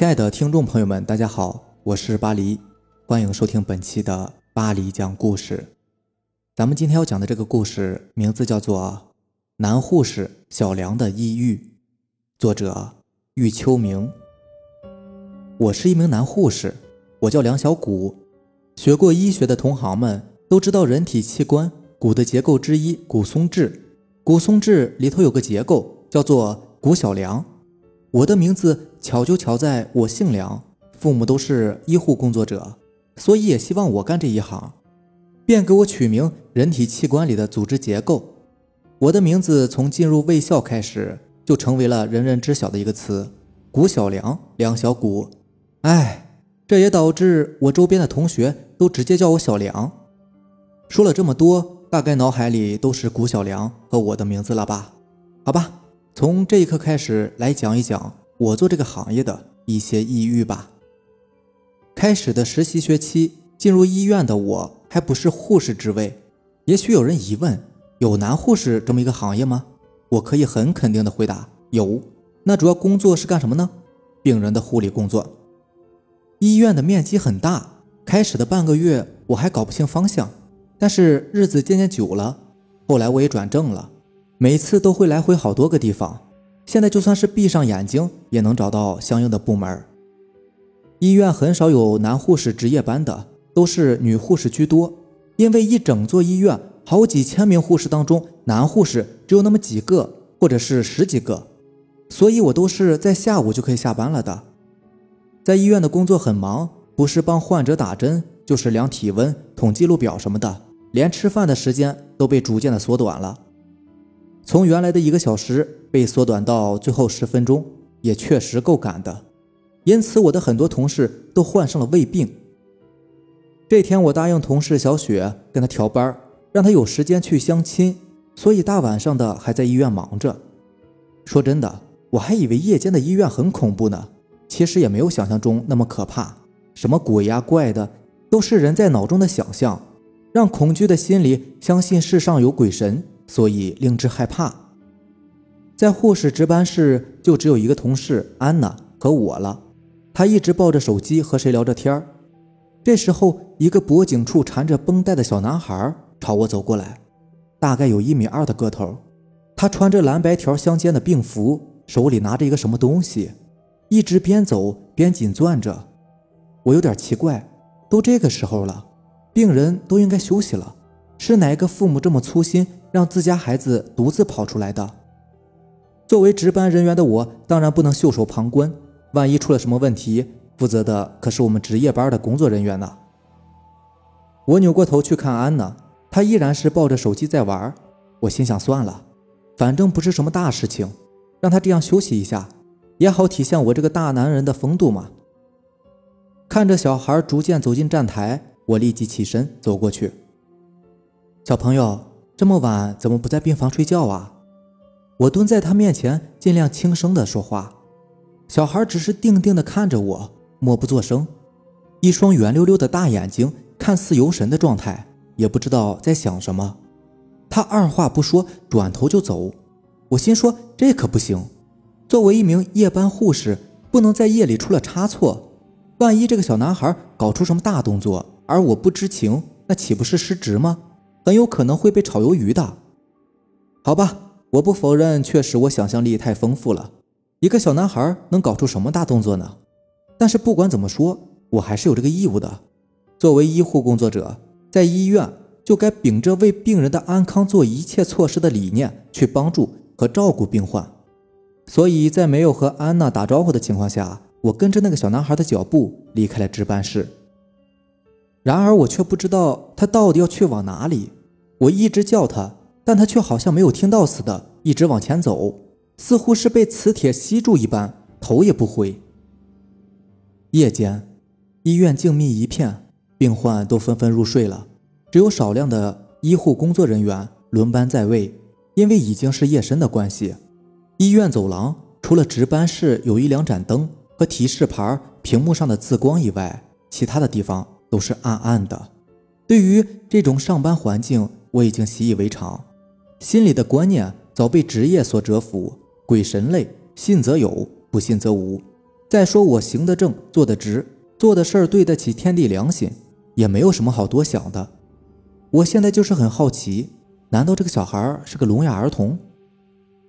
亲爱的听众朋友们，大家好，我是巴黎，欢迎收听本期的巴黎讲故事。咱们今天要讲的这个故事名字叫做《男护士小梁的抑郁》，作者玉秋明。我是一名男护士，我叫梁小谷。学过医学的同行们都知道，人体器官骨的结构之一骨松质，骨松质里头有个结构叫做骨小梁。我的名字巧就巧在我姓梁，父母都是医护工作者，所以也希望我干这一行，便给我取名人体器官里的组织结构。我的名字从进入卫校开始就成为了人人知晓的一个词——谷小梁，梁小谷。哎，这也导致我周边的同学都直接叫我小梁。说了这么多，大概脑海里都是谷小梁和我的名字了吧？好吧。从这一刻开始，来讲一讲我做这个行业的一些抑郁吧。开始的实习学期，进入医院的我还不是护士职位。也许有人疑问：有男护士这么一个行业吗？我可以很肯定的回答：有。那主要工作是干什么呢？病人的护理工作。医院的面积很大，开始的半个月我还搞不清方向，但是日子渐渐久了，后来我也转正了。每次都会来回好多个地方，现在就算是闭上眼睛也能找到相应的部门。医院很少有男护士值夜班的，都是女护士居多。因为一整座医院好几千名护士当中，男护士只有那么几个，或者是十几个，所以我都是在下午就可以下班了的。在医院的工作很忙，不是帮患者打针，就是量体温、统计录表什么的，连吃饭的时间都被逐渐的缩短了。从原来的一个小时被缩短到最后十分钟，也确实够赶的。因此，我的很多同事都患上了胃病。这天，我答应同事小雪跟他调班，让他有时间去相亲，所以大晚上的还在医院忙着。说真的，我还以为夜间的医院很恐怖呢，其实也没有想象中那么可怕。什么鬼呀怪的，都是人在脑中的想象，让恐惧的心理相信世上有鬼神。所以令之害怕。在护士值班室，就只有一个同事安娜和我了。她一直抱着手机和谁聊着天这时候，一个脖颈处缠着绷带的小男孩朝我走过来，大概有一米二的个头。他穿着蓝白条相间的病服，手里拿着一个什么东西，一直边走边紧攥着。我有点奇怪，都这个时候了，病人都应该休息了，是哪个父母这么粗心？让自家孩子独自跑出来的。作为值班人员的我，当然不能袖手旁观。万一出了什么问题，负责的可是我们值夜班的工作人员呢。我扭过头去看安娜，她依然是抱着手机在玩。我心想，算了，反正不是什么大事情，让她这样休息一下，也好体现我这个大男人的风度嘛。看着小孩逐渐走进站台，我立即起身走过去，小朋友。这么晚怎么不在病房睡觉啊？我蹲在他面前，尽量轻声的说话。小孩只是定定的看着我，默不作声，一双圆溜溜的大眼睛，看似游神的状态，也不知道在想什么。他二话不说，转头就走。我心说这可不行，作为一名夜班护士，不能在夜里出了差错。万一这个小男孩搞出什么大动作，而我不知情，那岂不是失职吗？很有可能会被炒鱿鱼的，好吧，我不否认，确实我想象力太丰富了。一个小男孩能搞出什么大动作呢？但是不管怎么说，我还是有这个义务的。作为医护工作者，在医院就该秉着为病人的安康做一切措施的理念去帮助和照顾病患。所以在没有和安娜打招呼的情况下，我跟着那个小男孩的脚步离开了值班室。然而我却不知道他到底要去往哪里。我一直叫他，但他却好像没有听到似的，一直往前走，似乎是被磁铁吸住一般，头也不回。夜间，医院静谧一片，病患都纷纷入睡了，只有少量的医护工作人员轮班在位。因为已经是夜深的关系，医院走廊除了值班室有一两盏灯和提示牌屏幕上的字光以外，其他的地方。都是暗暗的。对于这种上班环境，我已经习以为常，心里的观念早被职业所折服。鬼神类，信则有，不信则无。再说我行得正，坐得直，做的事儿对得起天地良心，也没有什么好多想的。我现在就是很好奇，难道这个小孩是个聋哑儿童？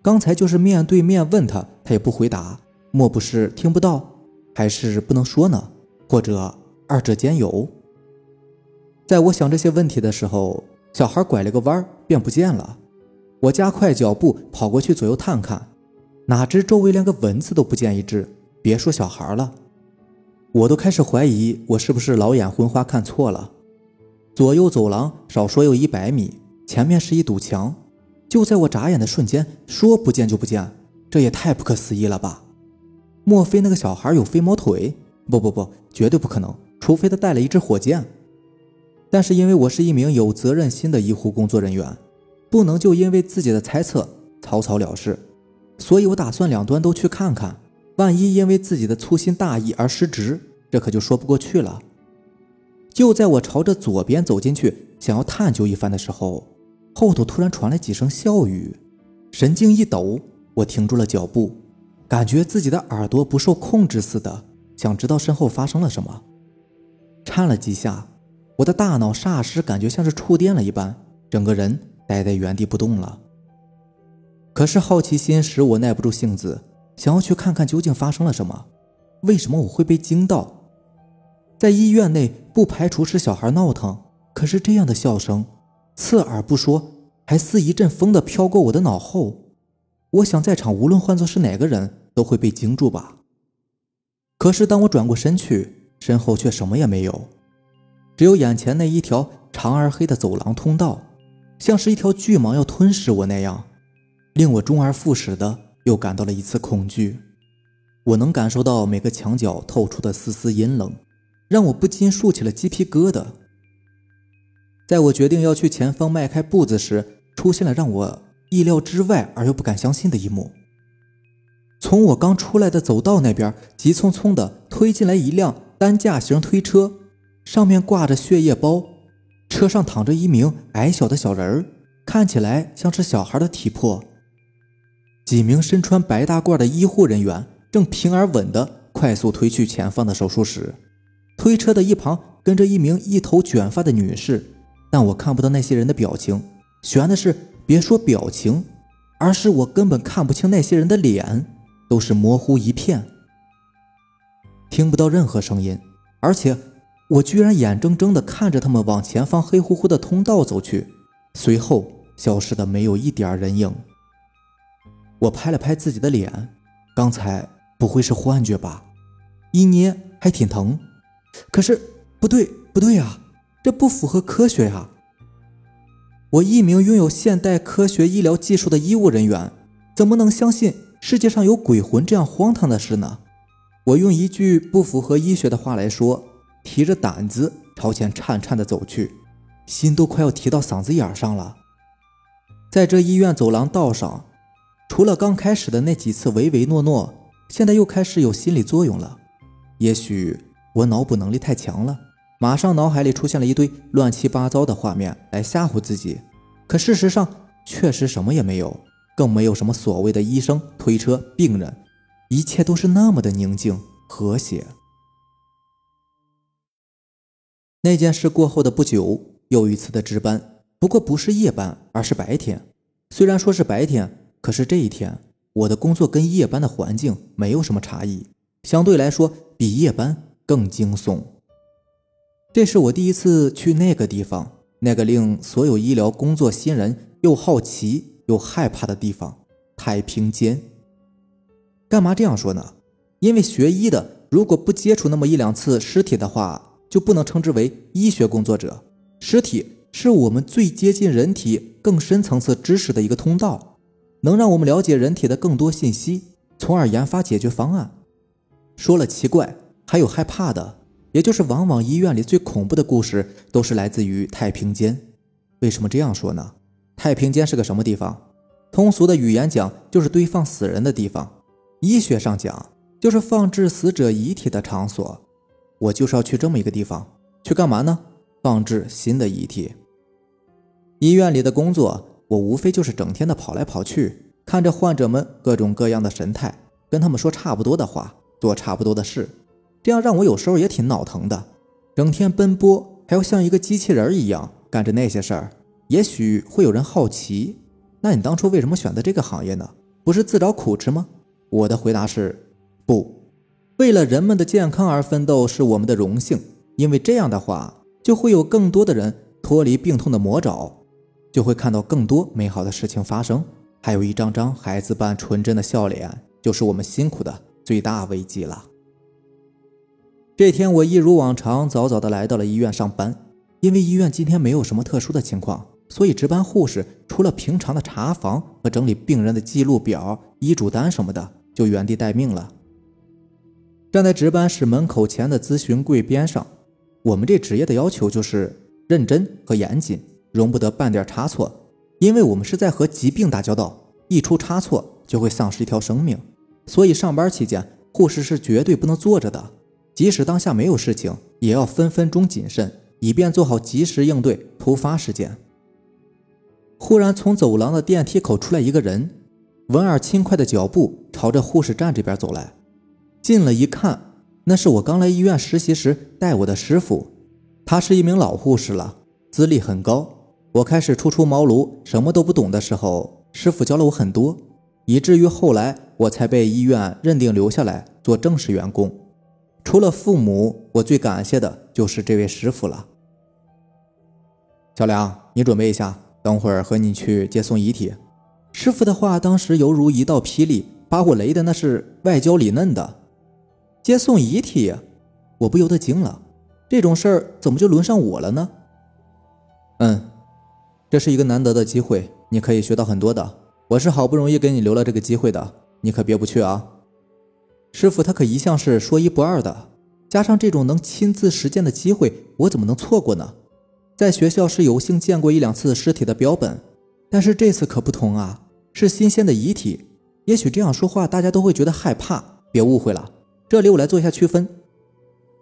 刚才就是面对面问他，他也不回答，莫不是听不到，还是不能说呢？或者二者兼有？在我想这些问题的时候，小孩拐了个弯便不见了。我加快脚步跑过去左右探看，哪知周围连个蚊子都不见一只，别说小孩了。我都开始怀疑我是不是老眼昏花看错了。左右走廊少说有一百米，前面是一堵墙。就在我眨眼的瞬间，说不见就不见，这也太不可思议了吧？莫非那个小孩有飞毛腿？不不不，绝对不可能，除非他带了一支火箭。但是因为我是一名有责任心的医护工作人员。不能就因为自己的猜测草草了事，所以我打算两端都去看看。万一因为自己的粗心大意而失职，这可就说不过去了。就在我朝着左边走进去，想要探究一番的时候，后头突然传来几声笑语，神经一抖，我停住了脚步，感觉自己的耳朵不受控制似的，想知道身后发生了什么。颤了几下，我的大脑霎时感觉像是触电了一般，整个人。待在原地不动了。可是好奇心使我耐不住性子，想要去看看究竟发生了什么。为什么我会被惊到？在医院内，不排除是小孩闹腾。可是这样的笑声，刺耳不说，还似一阵风的飘过我的脑后。我想，在场无论换作是哪个人，都会被惊住吧。可是当我转过身去，身后却什么也没有，只有眼前那一条长而黑的走廊通道。像是一条巨蟒要吞噬我那样，令我周而复始的又感到了一次恐惧。我能感受到每个墙角透出的丝丝阴冷，让我不禁竖起了鸡皮疙瘩。在我决定要去前方迈开步子时，出现了让我意料之外而又不敢相信的一幕：从我刚出来的走道那边，急匆匆地推进来一辆担架型推车，上面挂着血液包。车上躺着一名矮小的小人儿，看起来像是小孩的体魄。几名身穿白大褂的医护人员正平而稳地快速推去前方的手术室。推车的一旁跟着一名一头卷发的女士，但我看不到那些人的表情。悬的是，别说表情，而是我根本看不清那些人的脸，都是模糊一片，听不到任何声音，而且。我居然眼睁睁地看着他们往前方黑乎乎的通道走去，随后消失的没有一点人影。我拍了拍自己的脸，刚才不会是幻觉吧？一捏还挺疼，可是不对，不对呀，这不符合科学呀！我一名拥有现代科学医疗技术的医务人员，怎么能相信世界上有鬼魂这样荒唐的事呢？我用一句不符合医学的话来说。提着胆子朝前颤颤地走去，心都快要提到嗓子眼上了。在这医院走廊道上，除了刚开始的那几次唯唯诺诺，现在又开始有心理作用了。也许我脑补能力太强了，马上脑海里出现了一堆乱七八糟的画面来吓唬自己。可事实上，确实什么也没有，更没有什么所谓的医生、推车、病人，一切都是那么的宁静和谐。那件事过后的不久，又一次的值班，不过不是夜班，而是白天。虽然说是白天，可是这一天我的工作跟夜班的环境没有什么差异，相对来说比夜班更惊悚。这是我第一次去那个地方，那个令所有医疗工作新人又好奇又害怕的地方——太平间。干嘛这样说呢？因为学医的如果不接触那么一两次尸体的话。就不能称之为医学工作者。尸体是我们最接近人体更深层次知识的一个通道，能让我们了解人体的更多信息，从而研发解决方案。说了奇怪，还有害怕的，也就是往往医院里最恐怖的故事都是来自于太平间。为什么这样说呢？太平间是个什么地方？通俗的语言讲，就是堆放死人的地方；医学上讲，就是放置死者遗体的场所。我就是要去这么一个地方，去干嘛呢？放置新的遗体。医院里的工作，我无非就是整天的跑来跑去，看着患者们各种各样的神态，跟他们说差不多的话，做差不多的事，这样让我有时候也挺脑疼的。整天奔波，还要像一个机器人一样干着那些事儿。也许会有人好奇，那你当初为什么选择这个行业呢？不是自找苦吃吗？我的回答是不，为了人们的健康而奋斗是我们的荣幸，因为这样的话，就会有更多的人脱离病痛的魔爪，就会看到更多美好的事情发生，还有一张张孩子般纯真的笑脸，就是我们辛苦的最大慰藉了。这天，我一如往常早早的来到了医院上班，因为医院今天没有什么特殊的情况。所以，值班护士除了平常的查房和整理病人的记录表、医嘱单什么的，就原地待命了。站在值班室门口前的咨询柜边上，我们这职业的要求就是认真和严谨，容不得半点差错。因为我们是在和疾病打交道，一出差错就会丧失一条生命。所以，上班期间，护士是绝对不能坐着的，即使当下没有事情，也要分分钟谨慎，以便做好及时应对突发事件。忽然，从走廊的电梯口出来一个人，文尔轻快的脚步朝着护士站这边走来。进了一看，那是我刚来医院实习时带我的师傅，他是一名老护士了，资历很高。我开始初出茅庐、什么都不懂的时候，师傅教了我很多，以至于后来我才被医院认定留下来做正式员工。除了父母，我最感谢的就是这位师傅了。小梁，你准备一下。等会儿和你去接送遗体，师傅的话当时犹如一道霹雳，把我雷的那是外焦里嫩的。接送遗体，我不由得惊了，这种事儿怎么就轮上我了呢？嗯，这是一个难得的机会，你可以学到很多的。我是好不容易给你留了这个机会的，你可别不去啊。师傅他可一向是说一不二的，加上这种能亲自实践的机会，我怎么能错过呢？在学校是有幸见过一两次尸体的标本，但是这次可不同啊，是新鲜的遗体。也许这样说话大家都会觉得害怕，别误会了。这里我来做一下区分：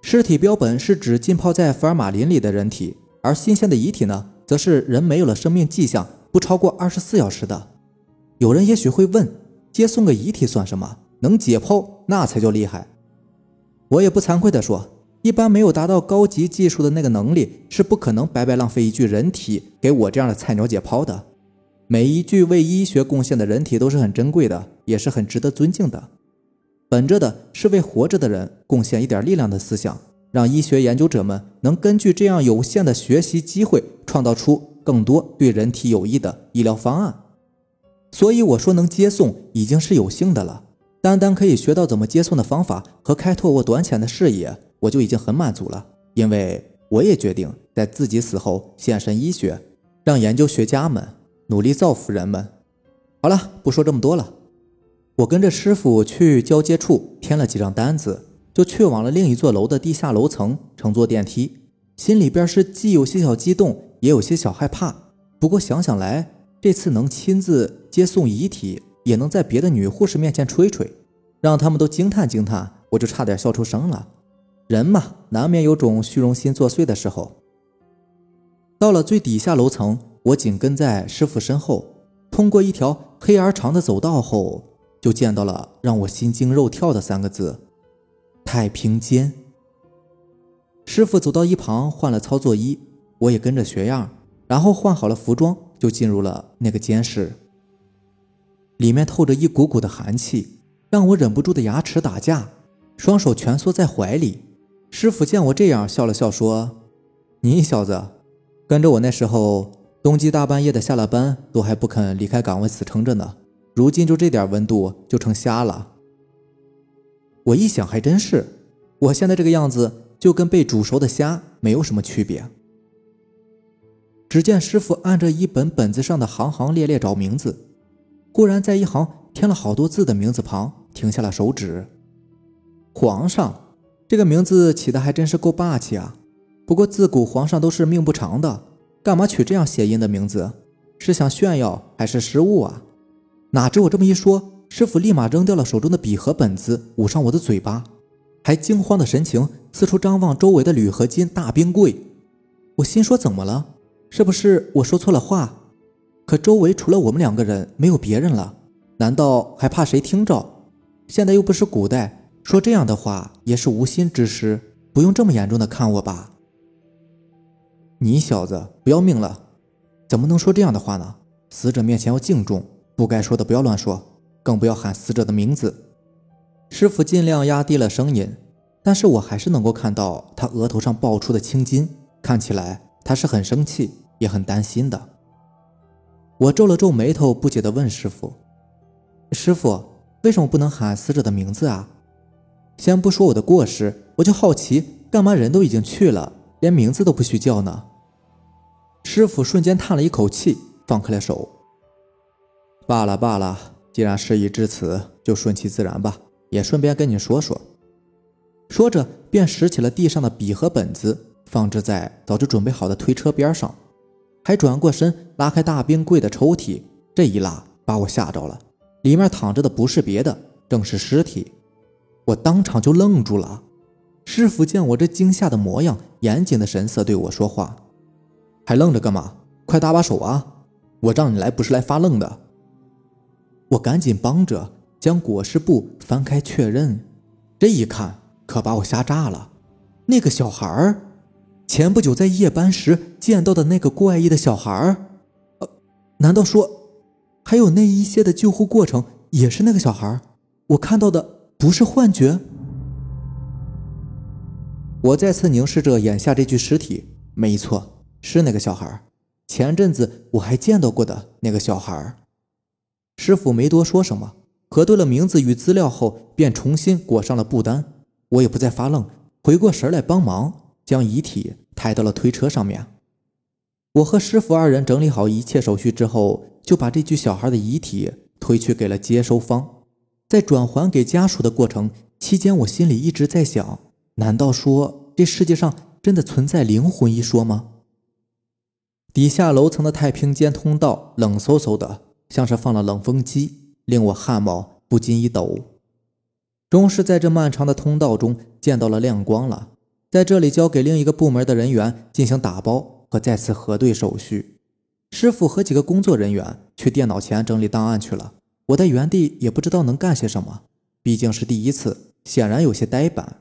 尸体标本是指浸泡在福尔马林里的人体，而新鲜的遗体呢，则是人没有了生命迹象，不超过二十四小时的。有人也许会问，接送个遗体算什么？能解剖那才叫厉害。我也不惭愧地说。一般没有达到高级技术的那个能力，是不可能白白浪费一具人体给我这样的菜鸟解剖的。每一具为医学贡献的人体都是很珍贵的，也是很值得尊敬的。本着的是为活着的人贡献一点力量的思想，让医学研究者们能根据这样有限的学习机会，创造出更多对人体有益的医疗方案。所以我说能接送已经是有幸的了，单单可以学到怎么接送的方法和开拓我短浅的视野。我就已经很满足了，因为我也决定在自己死后献身医学，让研究学家们努力造福人们。好了，不说这么多了，我跟着师傅去交接处填了几张单子，就去往了另一座楼的地下楼层，乘坐电梯，心里边是既有些小激动，也有些小害怕。不过想想来，这次能亲自接送遗体，也能在别的女护士面前吹吹，让他们都惊叹惊叹，我就差点笑出声了。人嘛，难免有种虚荣心作祟的时候。到了最底下楼层，我紧跟在师傅身后，通过一条黑而长的走道后，就见到了让我心惊肉跳的三个字：太平间。师傅走到一旁换了操作衣，我也跟着学样，然后换好了服装，就进入了那个监室。里面透着一股股的寒气，让我忍不住的牙齿打架，双手蜷缩在怀里。师傅见我这样，笑了笑说：“你小子，跟着我那时候，冬季大半夜的下了班，都还不肯离开岗位死撑着呢。如今就这点温度，就成虾了。”我一想，还真是，我现在这个样子，就跟被煮熟的虾没有什么区别。只见师傅按着一本本子上的行行列列找名字，忽然在一行添了好多字的名字旁停下了手指。皇上。这个名字起的还真是够霸气啊！不过自古皇上都是命不长的，干嘛取这样谐音的名字？是想炫耀还是失误啊？哪知我这么一说，师傅立马扔掉了手中的笔和本子，捂上我的嘴巴，还惊慌的神情四处张望周围的铝合金大冰柜。我心说怎么了？是不是我说错了话？可周围除了我们两个人，没有别人了，难道还怕谁听着？现在又不是古代。说这样的话也是无心之失，不用这么严重的看我吧。你小子不要命了？怎么能说这样的话呢？死者面前要敬重，不该说的不要乱说，更不要喊死者的名字。师傅尽量压低了声音，但是我还是能够看到他额头上爆出的青筋，看起来他是很生气，也很担心的。我皱了皱眉头，不解地问师傅：“师傅，为什么不能喊死者的名字啊？”先不说我的过失，我就好奇，干嘛人都已经去了，连名字都不许叫呢？师傅瞬间叹了一口气，放开了手。罢了罢了，既然事已至此，就顺其自然吧。也顺便跟你说说。说着，便拾起了地上的笔和本子，放置在早就准备好的推车边上，还转过身拉开大冰柜的抽屉。这一拉，把我吓着了，里面躺着的不是别的，正是尸体。我当场就愣住了。师傅见我这惊吓的模样，严谨的神色对我说话：“还愣着干嘛？快搭把手啊！我让你来不是来发愣的。”我赶紧帮着将裹尸布翻开确认，这一看可把我吓炸了。那个小孩儿，前不久在夜班时见到的那个怪异的小孩儿，呃，难道说还有那一些的救护过程也是那个小孩儿？我看到的。不是幻觉。我再次凝视着眼下这具尸体，没错，是那个小孩。前阵子我还见到过的那个小孩儿。师傅没多说什么，核对了名字与资料后，便重新裹上了布单。我也不再发愣，回过神来帮忙，将遗体抬到了推车上面。我和师傅二人整理好一切手续之后，就把这具小孩的遗体推去给了接收方。在转还给家属的过程期间，我心里一直在想：难道说这世界上真的存在灵魂一说吗？底下楼层的太平间通道冷飕飕的，像是放了冷风机，令我汗毛不禁一抖。终是在这漫长的通道中见到了亮光了，在这里交给另一个部门的人员进行打包和再次核对手续。师傅和几个工作人员去电脑前整理档案去了。我在原地也不知道能干些什么，毕竟是第一次，显然有些呆板。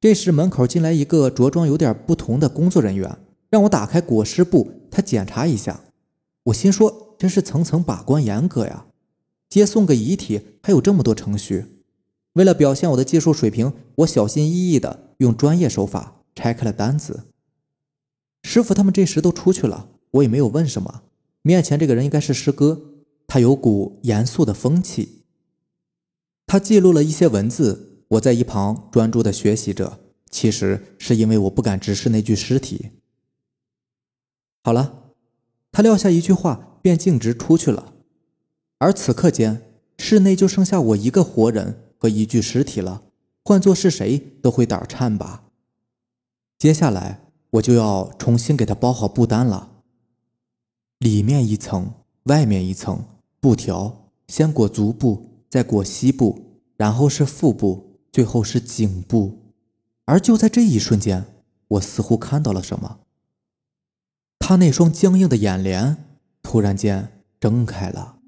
这时门口进来一个着装有点不同的工作人员，让我打开裹尸布，他检查一下。我心说，真是层层把关严格呀！接送个遗体还有这么多程序。为了表现我的技术水平，我小心翼翼地用专业手法拆开了单子。师傅他们这时都出去了，我也没有问什么。面前这个人应该是师哥。他有股严肃的风气。他记录了一些文字，我在一旁专注的学习着。其实是因为我不敢直视那具尸体。好了，他撂下一句话，便径直出去了。而此刻间，室内就剩下我一个活人和一具尸体了。换做是谁都会胆颤吧。接下来我就要重新给他包好布单了，里面一层，外面一层。布条先裹足部，再裹膝部，然后是腹部，最后是颈部。而就在这一瞬间，我似乎看到了什么。他那双僵硬的眼帘突然间睁开了。